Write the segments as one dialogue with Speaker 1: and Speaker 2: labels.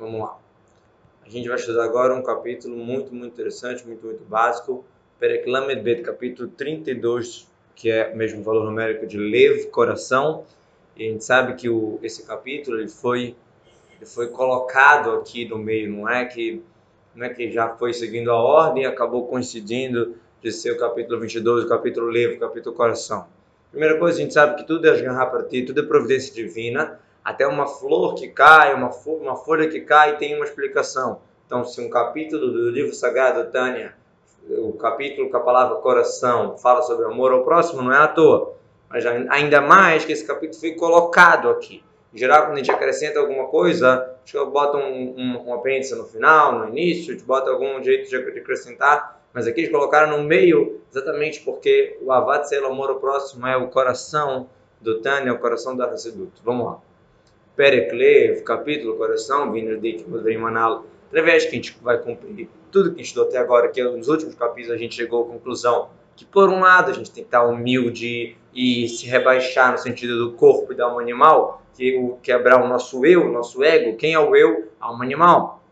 Speaker 1: Vamos lá. A gente vai estudar agora um capítulo muito, muito interessante, muito, muito básico. Pereklamed Bet, capítulo 32, que é o mesmo valor numérico de Lev, coração. E a gente sabe que o, esse capítulo ele foi, ele foi colocado aqui no meio, não é que não é que já foi seguindo a ordem acabou coincidindo de ser o capítulo 22, o capítulo Lev, o capítulo coração. Primeira coisa, a gente sabe que tudo é esgarrar para ti, tudo é providência divina. Até uma flor que cai, uma, uma folha que cai, tem uma explicação. Então, se um capítulo do livro sagrado, Tânia, o capítulo com a palavra coração, fala sobre amor ao próximo, não é à toa. Mas ainda mais que esse capítulo foi colocado aqui. Em geral, quando a gente acrescenta alguma coisa, acho que eu boto um, um, um apêndice no final, no início, gente bota algum jeito de acrescentar mas aqui eles colocaram no meio exatamente porque o Avad Sel Amor ao próximo é o coração do Tânia, é o coração da Hassedut. Vamos lá. Pereklev, capítulo, coração, Vinardik, Manal. Através que a gente vai cumprir tudo que a gente estudou até agora, que nos últimos capítulos a gente chegou à conclusão que, por um lado, a gente tem que estar humilde e se rebaixar no sentido do corpo e da alma animal, que o quebrar o nosso eu, o nosso ego. Quem é o eu? A alma animal.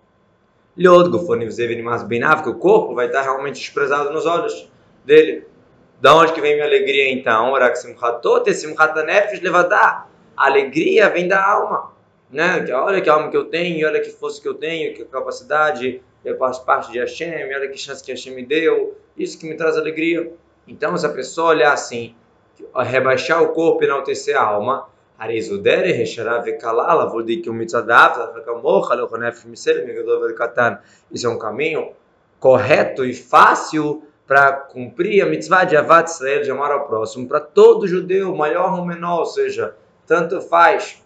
Speaker 1: Liod Gufoni mais Beinav, que o corpo vai estar realmente desprezado nos olhos dele. Da onde que vem minha alegria então? Orak Simchatot, Simchatanefesh Levadá. A alegria vem da alma. Né? Olha que alma que eu tenho, olha que força que eu tenho, que capacidade, eu faço parte de Hashem, olha que chance que Hashem me deu. Isso que me traz alegria. Então, se a pessoa olhar assim, rebaixar o corpo e enaltecer a alma, isso é um caminho correto e fácil para cumprir a mitzvah de Avat Israel, de amar ao próximo, para todo judeu, maior ou menor, ou seja, tanto faz.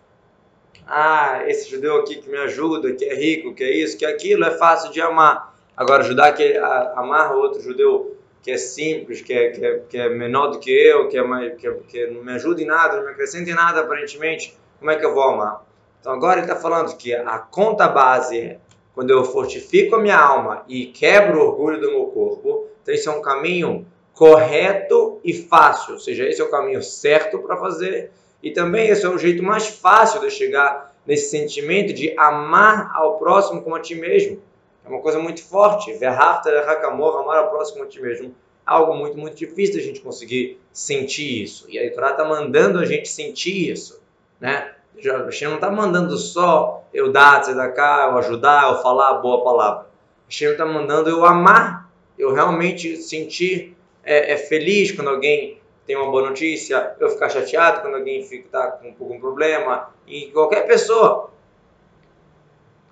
Speaker 1: Ah, esse judeu aqui que me ajuda, que é rico, que é isso, que é aquilo, é fácil de amar. Agora, ajudar que a, amar outro judeu que é simples, que é, que é, que é menor do que eu, que, é mais, que, que não me ajuda em nada, não me acrescenta em nada aparentemente, como é que eu vou amar? Então agora ele está falando que a conta base é quando eu fortifico a minha alma e quebro o orgulho do meu corpo, então esse é um caminho correto e fácil, ou seja, esse é o caminho certo para fazer e também esse é o jeito mais fácil de chegar nesse sentimento de amar ao próximo como a ti mesmo. É uma coisa muito forte. Verhaftar hakamor, amar ao próximo a ti mesmo. Algo muito, muito difícil a gente conseguir sentir isso. E a Torá está mandando a gente sentir isso. Né? Hashem não está mandando só eu dar, você cá, eu ajudar, eu falar a boa palavra. Hashem está mandando eu amar, eu realmente sentir é, é, feliz quando alguém tem uma boa notícia, eu ficar chateado quando alguém está com algum problema, e qualquer pessoa.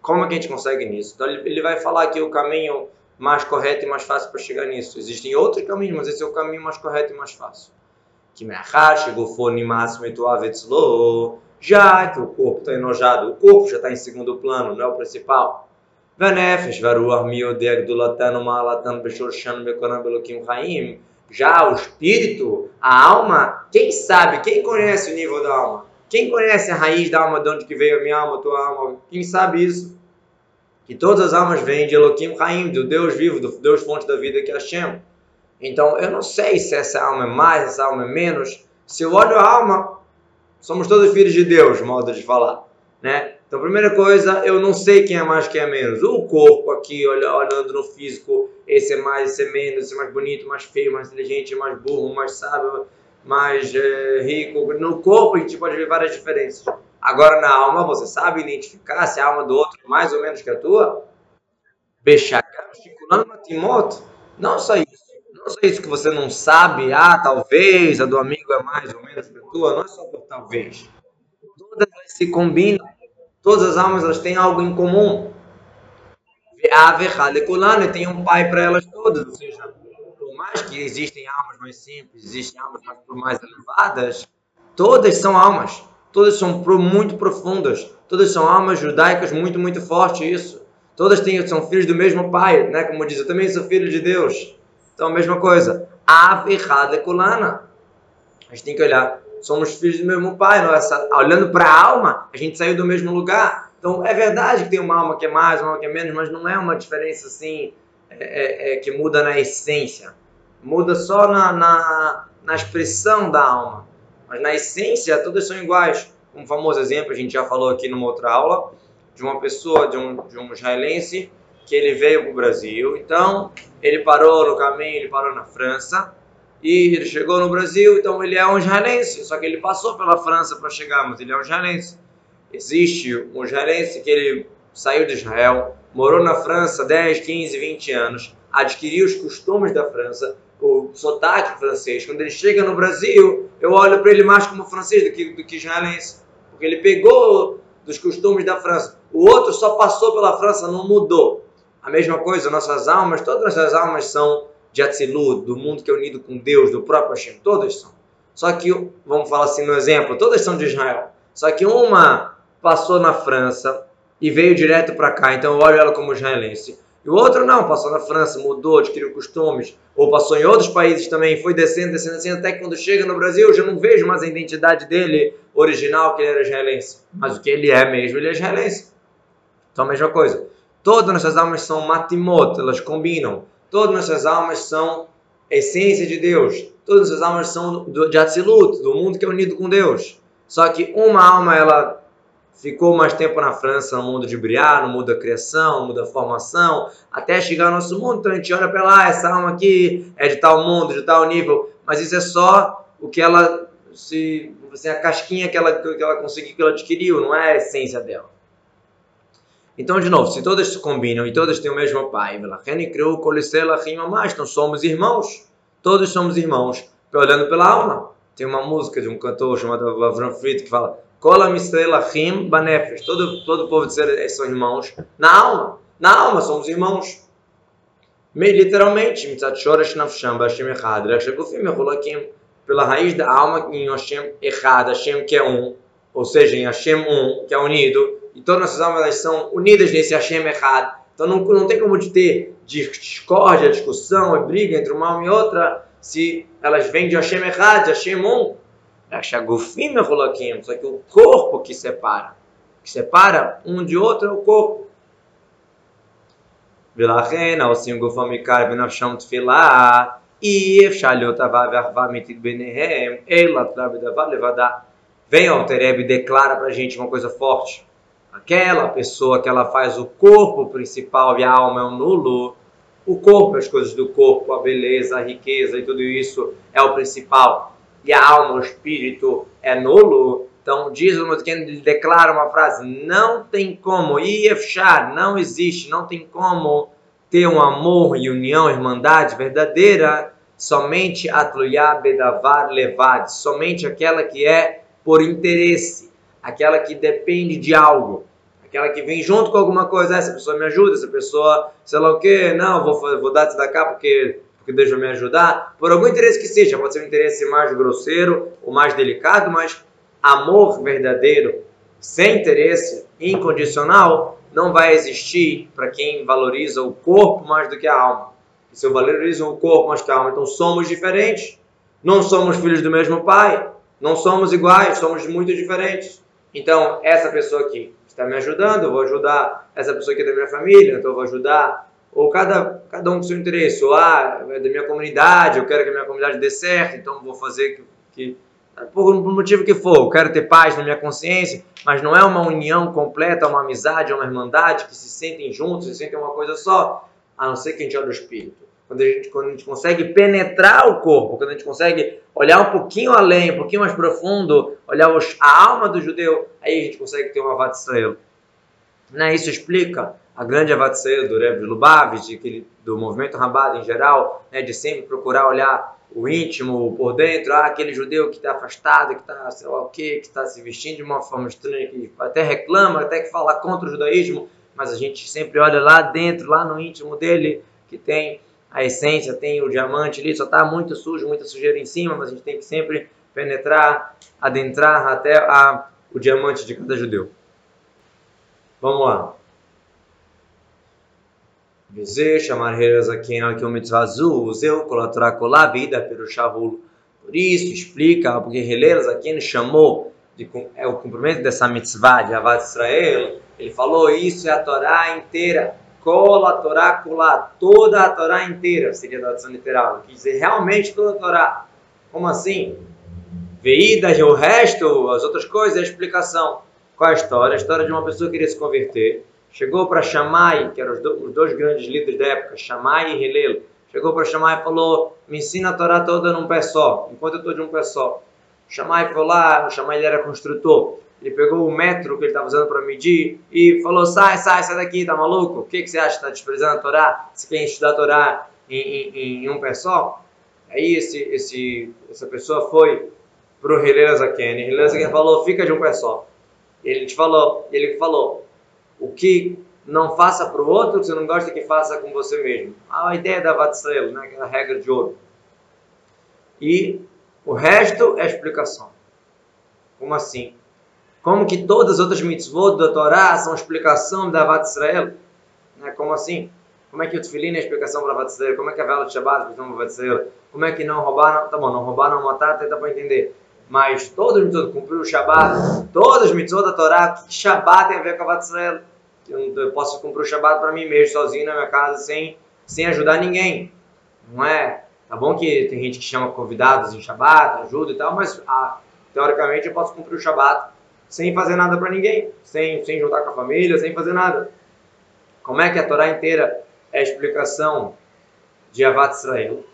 Speaker 1: Como é que a gente consegue nisso? Então ele vai falar aqui o caminho mais correto e mais fácil para chegar nisso. Existem outros caminhos, mas esse é o caminho mais correto e mais fácil. Que já que o corpo está enojado, o corpo já está em segundo plano, não é o principal. Já o espírito, a alma, quem sabe, quem conhece o nível da alma? Quem conhece a raiz da alma, de onde que veio a minha alma, a tua alma? Quem sabe isso? Que todas as almas vêm de Elohim Raim, do Deus vivo, do Deus fonte da vida que é Hashem. Então, eu não sei se essa alma é mais, essa alma é menos. Se eu olho a alma, somos todos filhos de Deus, modo de falar, né? Então, primeira coisa, eu não sei quem é mais, quem é menos. O corpo aqui, olhando no físico, esse é mais, esse é menos, esse é mais bonito, mais feio, mais inteligente, mais burro, mais sábio, mais é, rico. No corpo a gente pode ver várias diferenças. Agora na alma, você sabe identificar se a alma do outro é mais ou menos que a tua? Não só isso. Não só isso que você não sabe, ah, talvez a do amigo é mais ou menos que a tua, não é só por talvez. Todas elas se combinam, todas as almas elas têm algo em comum. A tem um pai para elas todas, ou seja, mais que existem almas mais simples, existem almas mais, mais elevadas, todas são almas. Todas são muito profundas. Todas são almas judaicas muito, muito fortes isso. Todas têm, são filhos do mesmo pai, né? Como diz, eu também sou filho de Deus. Então, a mesma coisa. Ave kulana. A gente tem que olhar. Somos filhos do mesmo pai. Nossa, olhando para a alma, a gente saiu do mesmo lugar. Então, é verdade que tem uma alma que é mais, uma alma que é menos, mas não é uma diferença assim é, é, é que muda na essência muda só na, na, na expressão da alma. Mas na essência, todas são iguais. Um famoso exemplo, a gente já falou aqui numa outra aula, de uma pessoa, de um, de um israelense, que ele veio para o Brasil. Então, ele parou no caminho, ele parou na França, e ele chegou no Brasil, então ele é um israelense, só que ele passou pela França para chegar, mas ele é um israelense. Existe um israelense que ele saiu de Israel, morou na França 10, 15, 20 anos, adquiriu os costumes da França, o sotaque francês. Quando ele chega no Brasil, eu olho para ele mais como francês do que, do que israelense, porque ele pegou dos costumes da França. O outro só passou pela França, não mudou. A mesma coisa, nossas almas, todas nossas almas são de Atzilut, do mundo que é unido com Deus, do próprio Hashem, todas são. Só que, vamos falar assim no exemplo, todas são de Israel. Só que uma passou na França e veio direto para cá, então eu olho ela como israelense. E o outro não, passou na França, mudou, adquiriu costumes, ou passou em outros países também, foi descendo, descendo, descendo, até que quando chega no Brasil eu já não vejo mais a identidade dele original, que ele era israelense. Mas o que ele é mesmo, ele é israelense. Então a mesma coisa. Todas nossas almas são matimot, elas combinam. Todas nossas almas são essência de Deus. Todas nossas almas são de Atzilut, do mundo que é unido com Deus. Só que uma alma, ela ficou mais tempo na França, no mundo de Briar, no mundo da criação, no mundo da formação, até chegar ao nosso mundo. Então a gente olha para lá, essa alma aqui é de tal mundo, de tal nível, mas isso é só o que ela se assim, a casquinha que ela que ela conseguiu, que ela adquiriu, não é a essência dela. Então, de novo, se todas se combinam e todas têm o mesmo pai, então somos irmãos, todos somos irmãos, olhando pela alma. Tem uma música de um cantor chamado Avram Fried que fala. Todo, todo povo de Israel são irmãos na alma. Na alma somos irmãos. Literalmente. Pela raiz da alma em Hashem Echad, Hashem que é um, ou seja, em Hashem um, que é unido, e todas nossas almas são unidas nesse Hashem Echad. Então não, não tem como de ter discórdia, discussão e briga entre uma alma e outra se elas vêm de Hashem Echad, de Hashem um. Shagufim Mechulakim, só que o corpo que separa, que separa um de outro é o corpo. ולכן העושים גופו מקר ונפשם תפילה אי אפשר להיות אהבה ואחווה אמיתית ביניהם אלא תלה בדבר לבדה. Vem ao Tereb e declara para a gente uma coisa forte. Aquela pessoa que ela faz o corpo principal e a alma é um nulo, o corpo, as coisas do corpo, a beleza, a riqueza e tudo isso é o principal. E a alma, o espírito é nulo, então diz o Motzkin, ele declara uma frase, não tem como, Iefshar, não existe, não tem como ter um amor união, irmandade verdadeira, somente Atluyá Bedavar Levad, somente aquela que é por interesse, aquela que depende de algo, aquela que vem junto com alguma coisa, essa pessoa me ajuda, essa pessoa, sei lá o que, não, vou, vou dar da cá porque porque Deus vai me ajudar, por algum interesse que seja, pode ser um interesse mais grosseiro ou mais delicado, mas amor verdadeiro, sem interesse, incondicional, não vai existir para quem valoriza o corpo mais do que a alma. E se eu valorizo o corpo mais que a alma, então somos diferentes. Não somos filhos do mesmo pai, não somos iguais, somos muito diferentes. Então, essa pessoa aqui está me ajudando, eu vou ajudar essa pessoa aqui da minha família, então eu vou ajudar ou cada, cada um com seu interesse, ou ah, é da minha comunidade, eu quero que a minha comunidade dê certo, então vou fazer que, que por um motivo que for, eu quero ter paz na minha consciência, mas não é uma união completa, uma amizade, uma irmandade que se sentem juntos, se sentem uma coisa só, a não ser que a gente olha o espírito. Quando a gente, quando a gente consegue penetrar o corpo, quando a gente consegue olhar um pouquinho além, um pouquinho mais profundo, olhar a alma do judeu, aí a gente consegue ter uma Avat Israel. Né? Isso explica a grande avatseia do Rebbe Lubavitch, do movimento Rabat em geral, né, de sempre procurar olhar o íntimo por dentro, ah, aquele judeu que está afastado, que está, sei lá o quê, que está se vestindo de uma forma estranha, que até reclama, até que fala contra o judaísmo, mas a gente sempre olha lá dentro, lá no íntimo dele, que tem a essência, tem o diamante ali, só está muito sujo, muita sujeira em cima, mas a gente tem que sempre penetrar, adentrar até a, o diamante de cada judeu. Vamos lá. Dizer, chamar Reras aqui em Alquimitzvah Azul, useu, colatora colar vida, perushavul. Por isso, explica, porque Releiras aqui chamou de, é o cumprimento dessa mitzvah de Avad Israel. Ele falou: Isso é a Torá inteira. Cola Torá colá, toda a Torá inteira, seria a tradução literal. Quer dizer, realmente toda a Torá. Como assim? Veídas, o resto, as outras coisas, a explicação. Qual é a história? A história de uma pessoa que queria se converter, chegou para Shammai, que eram os, do, os, dois grandes líderes da época, Shammai e Hillel, chegou para Shammai e falou, me ensina a Torá toda num pé só, enquanto eu estou de um pé só. Shammai foi lá, o Shammai ele era construtor, ele pegou o metro que ele estava usando para medir e falou, sai, sai, sai daqui, tá maluco? O que, que você acha? Está desprezando a Torá? Você quer estudar a Torá em, em, em um pé só? Aí esse, esse, essa pessoa foi para o Hillel Zaken, Hillel Zaken falou, fica de um pé só. Ele te falou, ele falou, o que não faça para o outro, você não gosta que faça com você mesmo. A ideia da Vatsael, né, aquela regra de ouro. E o resto é explicação. Como assim? Como que todas as outras mitzvot da Torá são explicação da Vat Israel? Né? Como assim? Como é que o Tfilin é explicação para Vat Israel? Como é que a vela de Shabbat é explicação para Vat Israel? Como é que não roubar, tá bom, não roubar, não matar, até dá para entender mas todos os mitzvot, cumpriu o Shabat, todas as mitzvot da Torá, que Shabat tem a ver com a Vat Israel? Eu, eu posso cumprir o Shabat para mim mesmo, sozinho na minha casa, sem, sem ajudar ninguém. Não é? Tá bom que tem gente que chama convidados em Shabat, ajuda e tal, mas ah, teoricamente eu posso cumprir o Shabat sem fazer nada para ninguém, sem, sem juntar com a família, sem fazer nada. Como é que a Torá inteira é a explicação de Avat Israel?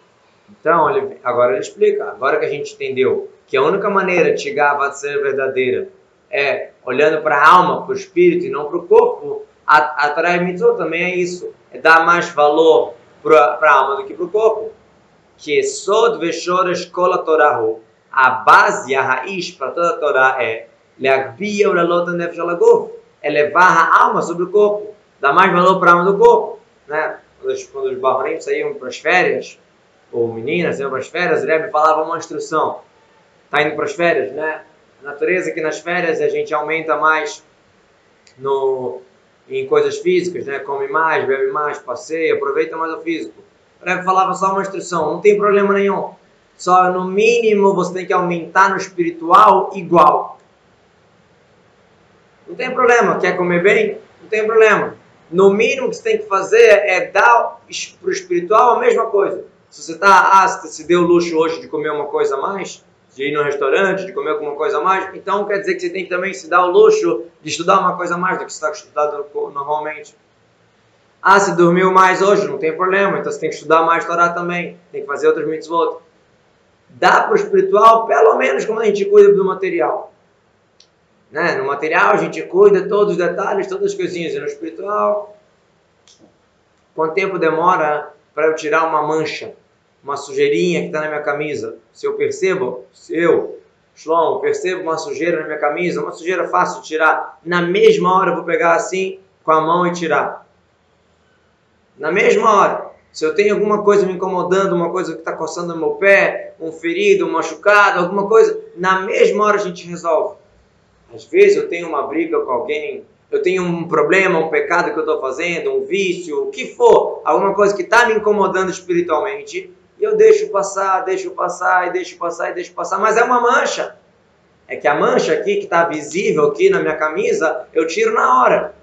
Speaker 1: Então, ele, agora ele explica. Agora que a gente entendeu que a única maneira de chegar à ser verdadeira é olhando para a alma, para o espírito e não para o corpo, a, a Torah Mitzvot também é isso. É dar mais valor para a alma do que para o corpo. Que Sod Veshor Escola Torahu. A base, a raiz para toda a Torá é Leagbia Nefesh. É levar a alma sobre o corpo. Dar mais valor para a alma do corpo. Né? Quando os barronim saíam para as férias, ou meninas iam para as férias, o Rebbe falava uma instrução está indo para as férias, né? A natureza que nas férias a gente aumenta mais no, em coisas físicas, né? Come mais, bebe mais, passeia, aproveita mais o físico. O Rebbe falava só uma instrução, não tem problema nenhum. Só no mínimo você tem que aumentar no espiritual igual. Não tem problema. Quer comer bem? Não tem problema. No mínimo que você tem que fazer é dar para o espiritual a mesma coisa. Se você está, ah, se deu luxo hoje de comer uma coisa a mais, de ir no restaurante, de comer alguma coisa a mais, então quer dizer que você tem que também se dar o luxo de estudar uma coisa a mais do que você está estudando normalmente. Ah, se dormiu mais hoje, não tem problema, então você tem que estudar mais Torá também, tem que fazer outros mitzvot. Dá para o espiritual, pelo menos como a gente cuida do material. Né? No material a gente cuida todos os detalhes, todas as coisinhas, e no espiritual, quanto tempo demora para eu tirar uma mancha? uma sujeirinha que está na minha camisa, se eu percebo, se eu, Shlomo, percebo uma sujeira na minha camisa, uma sujeira fácil de tirar, na mesma hora eu vou pegar assim com a mão e tirar. Na mesma hora. Se eu tenho alguma coisa me incomodando, uma coisa que está coçando no meu pé, um ferido, um machucado, alguma coisa, na mesma hora a gente resolve. Às vezes eu tenho uma briga com alguém, eu tenho um problema, um pecado que eu estou fazendo, um vício, o que for, alguma coisa que está me incomodando espiritualmente, e eu deixo passar, deixo passar, e deixo passar, e deixo passar, mas é uma mancha. É que a mancha aqui que está visível aqui na minha camisa, eu tiro na hora.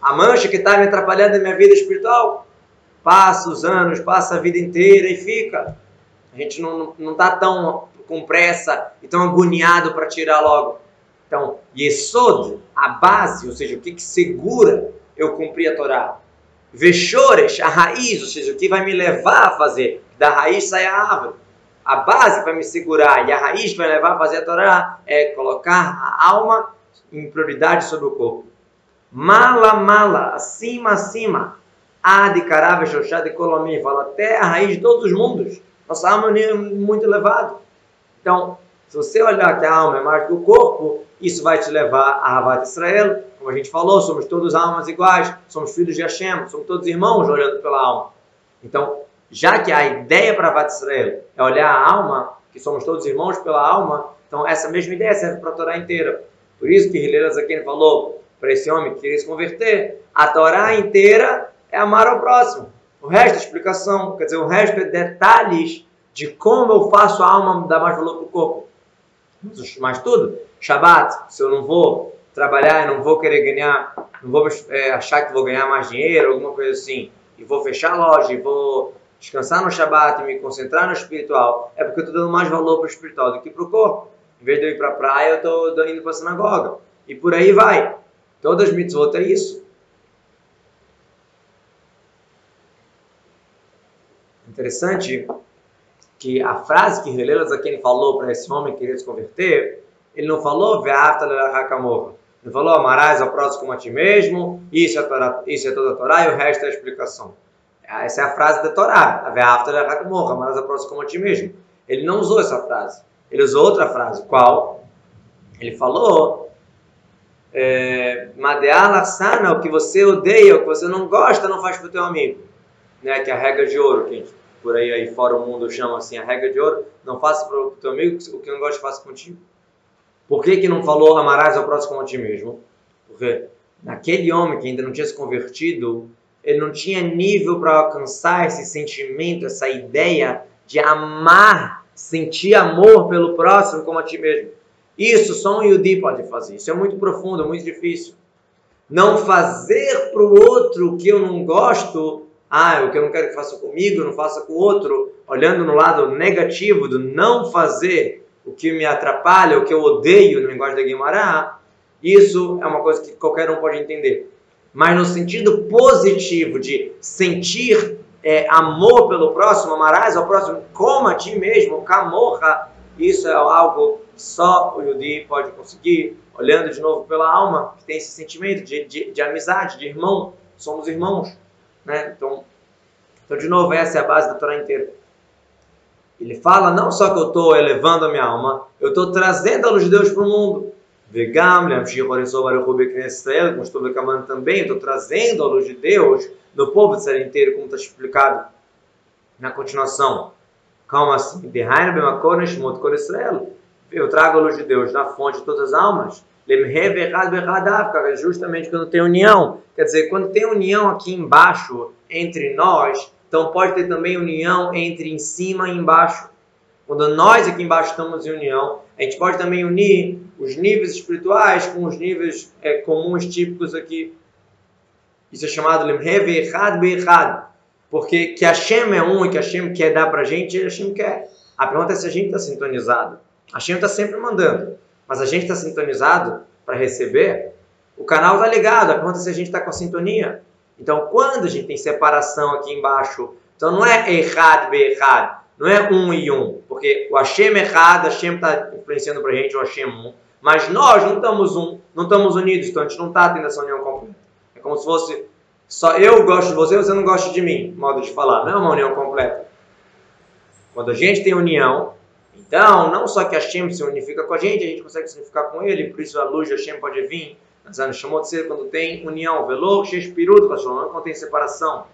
Speaker 1: A mancha que está me atrapalhando na minha vida espiritual, passa os anos, passa a vida inteira e fica. A gente não está tão com pressa e tão agoniado para tirar logo. Então, Yesod, a base, ou seja, o que, que segura eu cumprir a Torá. Veshores, a raiz, ou seja, o que vai me levar a fazer da raiz sai a árvore. A base para me segurar e a raiz vai levar a fazer a Torá é colocar a alma em prioridade sobre o corpo. Mala, mala, acima, acima. Ad, carava, xoxá, de colomim. Fala até a raiz de todos os mundos. Nossa alma é muito elevada. Então, se você olhar que a alma é mais que o corpo, isso vai te levar a Ravat Israel. Como a gente falou, somos todos almas iguais, somos filhos de Hashem, somos todos irmãos olhando pela alma. Então, já que a ideia para Vat Israel é olhar a alma, que somos todos irmãos pela alma, então essa mesma ideia serve para a Torá inteira. Por isso que Hillel Zaken falou para esse homem que queria se converter, a Torá inteira é amar ao próximo. O resto é explicação, quer dizer, o resto é detalhes de como eu faço a alma dar mais valor para o corpo. Mas tudo, Shabat, se eu não vou trabalhar, não vou querer ganhar, não vou é, achar que vou ganhar mais dinheiro, alguma coisa assim, e vou fechar a loja, e vou descansar no Shabat e me concentrar no espiritual, é porque eu estou dando mais valor para o espiritual do que para o corpo. Em vez de eu ir para a praia, eu estou indo para a sinagoga. e por aí vai. Todas as mitzvot é isso. Interessante que a frase que Hillel Zaken falou para esse homem que queria se converter, ele não falou Ele falou amarás ao próximo a ti mesmo, isso é, Torá, isso é toda a Torá e o resto é a explicação. Essa é a frase da Torá, amarás ao próximo como a ti mesmo. Ele não usou essa frase. Ele usou outra frase. Qual? Ele falou é, Madeala sana, o que você odeia, o que você não gosta, não faz para o teu amigo. Né? Que é a regra de ouro, que a gente, por aí, aí fora o mundo chama assim, a regra de ouro, não faça para o teu amigo o que não gosta, faça contigo. Por que, que não falou amarás ao próximo como a ti mesmo? Porque naquele homem que ainda não tinha se convertido, ele não tinha nível para alcançar esse sentimento, essa ideia de amar sentir amor pelo próximo como a ti mesmo. Isso só um Yudi pode fazer. Isso é muito profundo, muito difícil. Não fazer para o outro o que eu não gosto, ah, o que eu não quero que faça comigo, não faça com o outro, olhando no lado negativo do não fazer o que me atrapalha, o que eu odeio no linguagem da Guimarães, isso é uma coisa que qualquer um pode entender. Mas no sentido positivo de sentir é, amor pelo próximo, amarás ao próximo como a ti mesmo, camorra, isso é algo só o Yudi pode conseguir, olhando de novo pela alma, que tem esse sentimento de, de, de amizade, de irmão, somos irmãos. Né? Então, então, de novo, essa é a base da Torá inteira. Ele fala não só que eu estou elevando a minha alma, eu estou trazendo a luz de Deus para o mundo. Vegam, como estou reclamando também, estou trazendo a luz de Deus do povo de Israel inteiro, como está explicado na continuação. Calma assim. Eu trago a luz de Deus na fonte de todas as almas. Justamente quando tem união. Quer dizer, quando tem união aqui embaixo entre nós, então pode ter também união entre em cima e embaixo. Quando nós aqui embaixo estamos em união, a gente pode também unir os níveis espirituais com os níveis é, comuns típicos aqui isso é chamado Lemhev Echad Be'echad. Porque que Hashem é um e que Hashem quer dar pra gente, Hashem quer. A pergunta é se a gente está sintonizado. Hashem está sempre mandando. Mas a gente está sintonizado para receber? O canal está ligado. A pergunta é se a gente está com a sintonia. Então, quando a gente tem separação aqui embaixo, então não é Echad Be'echad. Não é um e um. Porque o Hashem Echad, Hashem está influenciando para a gente o Hashem um. Mas nós não estamos um, não estamos unidos, então a gente não está tendo essa união completa como se fosse só eu gosto de você, você não gosta de mim, modo de falar. Não é uma união completa. Quando a gente tem união, então, não só que Hashem se unifica com a gente, a gente consegue se unificar com ele, por isso a luz de Hashem pode vir. Mas chamou de ser quando tem união. Velor, Sheshpirut, não quando tem separação.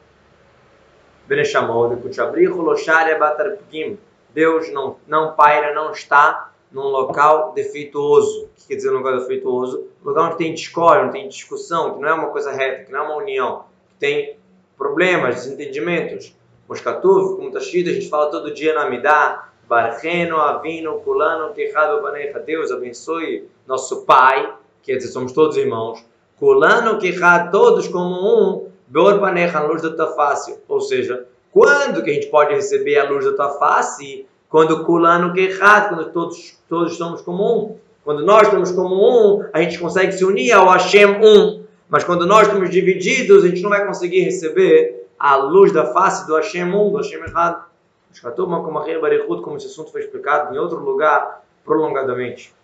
Speaker 1: Deus não, não paira, não está num local defeituoso. O que quer dizer um local defeituoso? Um lugar onde tem discórdia, onde tem discussão, que não é uma coisa reta, que não é uma união, que tem problemas, desentendimentos. Moscatuv, como escrito, a gente fala todo dia na Amidá, Barreno, Avino, Kulano, Tehado, Banecha, Deus abençoe nosso Pai, quer dizer, somos todos irmãos. Kulano, Kehad, todos como um, Beor Banecha, a luz da tua face. Ou seja, quando que a gente pode receber a luz da tua face? Quando Kulano, Kehad, quando todos todos estamos como um. Quando nós estamos como um, a gente consegue se unir ao Hashem um. Mas quando nós estamos divididos, a gente não vai conseguir receber a luz da face do Hashem um, do Hashem errado. Como esse assunto foi explicado em outro lugar, prolongadamente.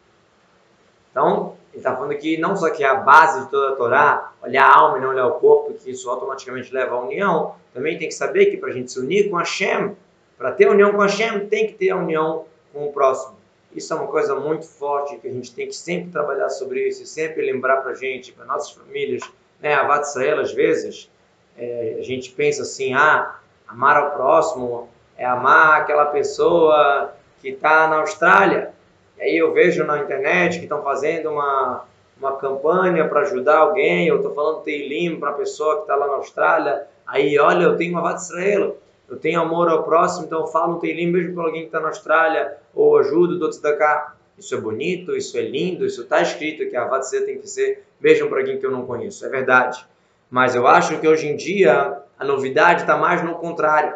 Speaker 1: Então, ele está falando aqui não só que é a base de toda a Torá, olhar a alma e não olhar o corpo, que isso automaticamente leva à união, também tem que saber que para a gente se unir com Hashem, para ter união com Hashem, tem que ter a união com o próximo. Isso é uma coisa muito forte que a gente tem que sempre trabalhar sobre isso e sempre lembrar para a gente, para nossas famílias. Né? A Vatsael, às vezes, é, a gente pensa assim: ah, amar ao próximo é amar aquela pessoa que está na Austrália. E aí eu vejo na internet que estão fazendo uma, uma campanha para ajudar alguém. Eu estou falando Teilim para a pessoa que está lá na Austrália. Aí, olha, eu tenho uma Vatsael eu tenho amor ao próximo, então eu falo um teilim mesmo para alguém que está na Austrália, ou ajudo do cá. Isso é bonito, isso é lindo, isso está escrito que a Vatse tem que ser mesmo para alguém que eu não conheço. É verdade. Mas eu acho que hoje em dia a novidade está mais no contrário.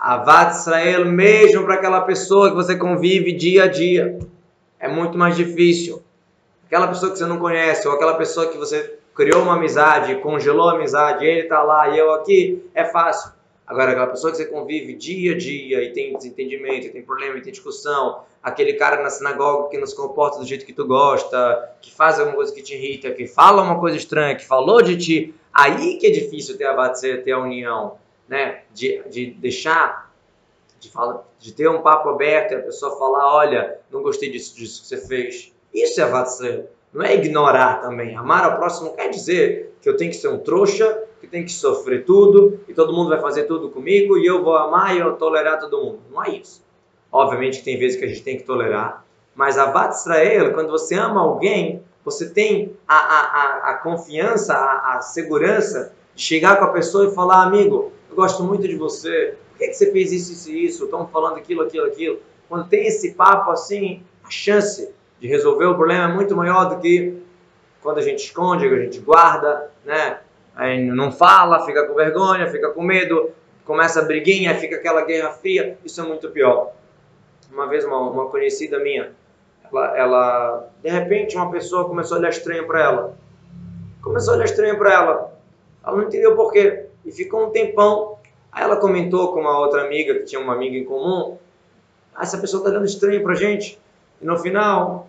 Speaker 1: Avat Israel, mesmo para aquela pessoa que você convive dia a dia, é muito mais difícil. aquela pessoa que você não conhece, ou aquela pessoa que você criou uma amizade, congelou a amizade, ele está lá e eu aqui, é fácil. Agora, aquela pessoa que você convive dia a dia e tem desentendimento, e tem problema, e tem discussão, aquele cara na sinagoga que não se comporta do jeito que tu gosta, que faz alguma coisa que te irrita, que fala uma coisa estranha, que falou de ti, aí que é difícil ter a vatse, ter a união, né? De, de deixar, de, falar, de ter um papo aberto e a pessoa falar, olha, não gostei disso, disso que você fez. Isso é vatse. Não é ignorar também. Amar ao próximo não quer dizer que eu tenho que ser um trouxa, que tem que sofrer tudo e todo mundo vai fazer tudo comigo e eu vou amar e eu tolerar todo mundo. Não é isso. Obviamente que tem vezes que a gente tem que tolerar, mas a Vat Israel, quando você ama alguém, você tem a, a, a, a confiança, a, a, segurança de chegar com a pessoa e falar, amigo, eu gosto muito de você, por que, que você fez isso, isso e isso? Estamos falando aquilo, aquilo, aquilo. Quando tem esse papo assim, a chance de resolver o problema é muito maior do que quando a gente esconde, a gente guarda, né? Aí não fala, fica com vergonha, fica com medo, começa a briguinha, fica aquela guerra fria. Isso é muito pior. Uma vez uma, uma conhecida minha, ela, ela, de repente uma pessoa começou a olhar estranho para ela. Começou a olhar estranho para ela. Ela não entendeu por quê. E ficou um tempão. Aí ela comentou com uma outra amiga, que tinha uma amiga em comum, ah, essa pessoa está dando estranho para gente. E no final,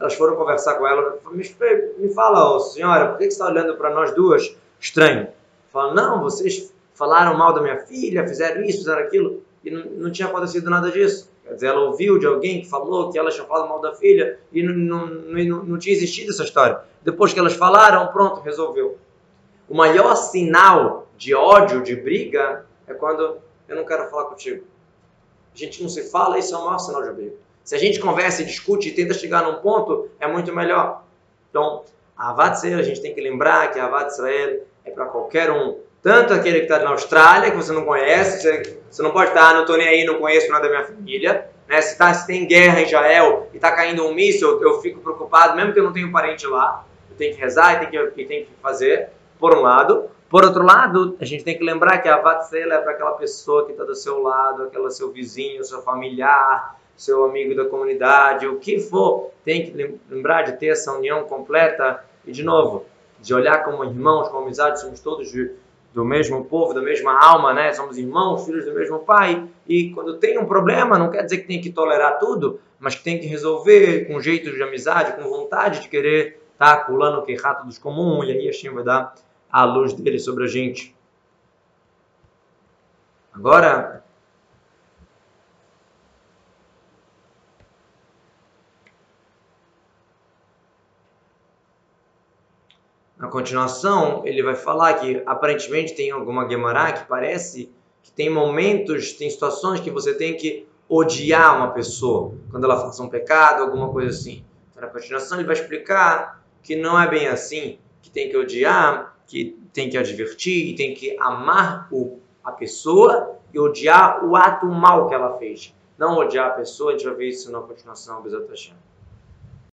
Speaker 1: elas foram conversar com ela. Me, me fala, oh, senhora, por que você está olhando para nós duas estranho? Fala, não, vocês falaram mal da minha filha, fizeram isso, fizeram aquilo. E não, não tinha acontecido nada disso. Quer dizer, ela ouviu de alguém que falou que ela tinha falado mal da filha e não, não, não, não tinha existido essa história. Depois que elas falaram, pronto, resolveu. O maior sinal de ódio, de briga, é quando eu não quero falar contigo. A gente não se fala, isso é o maior sinal de briga. Se a gente conversa discute e tenta chegar num ponto, é muito melhor. Então, a Avad Israel, a gente tem que lembrar que a Avad Israel é para qualquer um. Tanto aquele que está na Austrália, que você não conhece, você, você não pode estar, ah, não estou nem aí, não conheço nada da minha família. Né? Se, tá, se tem guerra em Israel e está caindo um míssil, eu fico preocupado, mesmo que eu não tenha um parente lá. Eu tenho que rezar e tenho que, tenho que fazer, por um lado. Por outro lado, a gente tem que lembrar que a Israel é para aquela pessoa que está do seu lado, aquela seu vizinho, seu familiar, seu amigo da comunidade, o que for, tem que lembrar de ter essa união completa e, de novo, de olhar como irmãos, como amizade, somos todos de, do mesmo povo, da mesma alma, né? Somos irmãos, filhos do mesmo pai. E quando tem um problema, não quer dizer que tem que tolerar tudo, mas que tem que resolver com jeito de amizade, com vontade de querer tá, pulando o que rato dos comuns, e aí a Shem vai dar a luz dele sobre a gente. Agora, Na continuação, ele vai falar que aparentemente tem alguma Gemara que parece que tem momentos, tem situações que você tem que odiar uma pessoa quando ela faz um pecado, alguma coisa assim. Então, na continuação, ele vai explicar que não é bem assim, que tem que odiar, que tem que advertir e tem que amar o, a pessoa e odiar o ato mal que ela fez. Não odiar a pessoa, a gente vai ver isso na continuação, Bezat Hashem.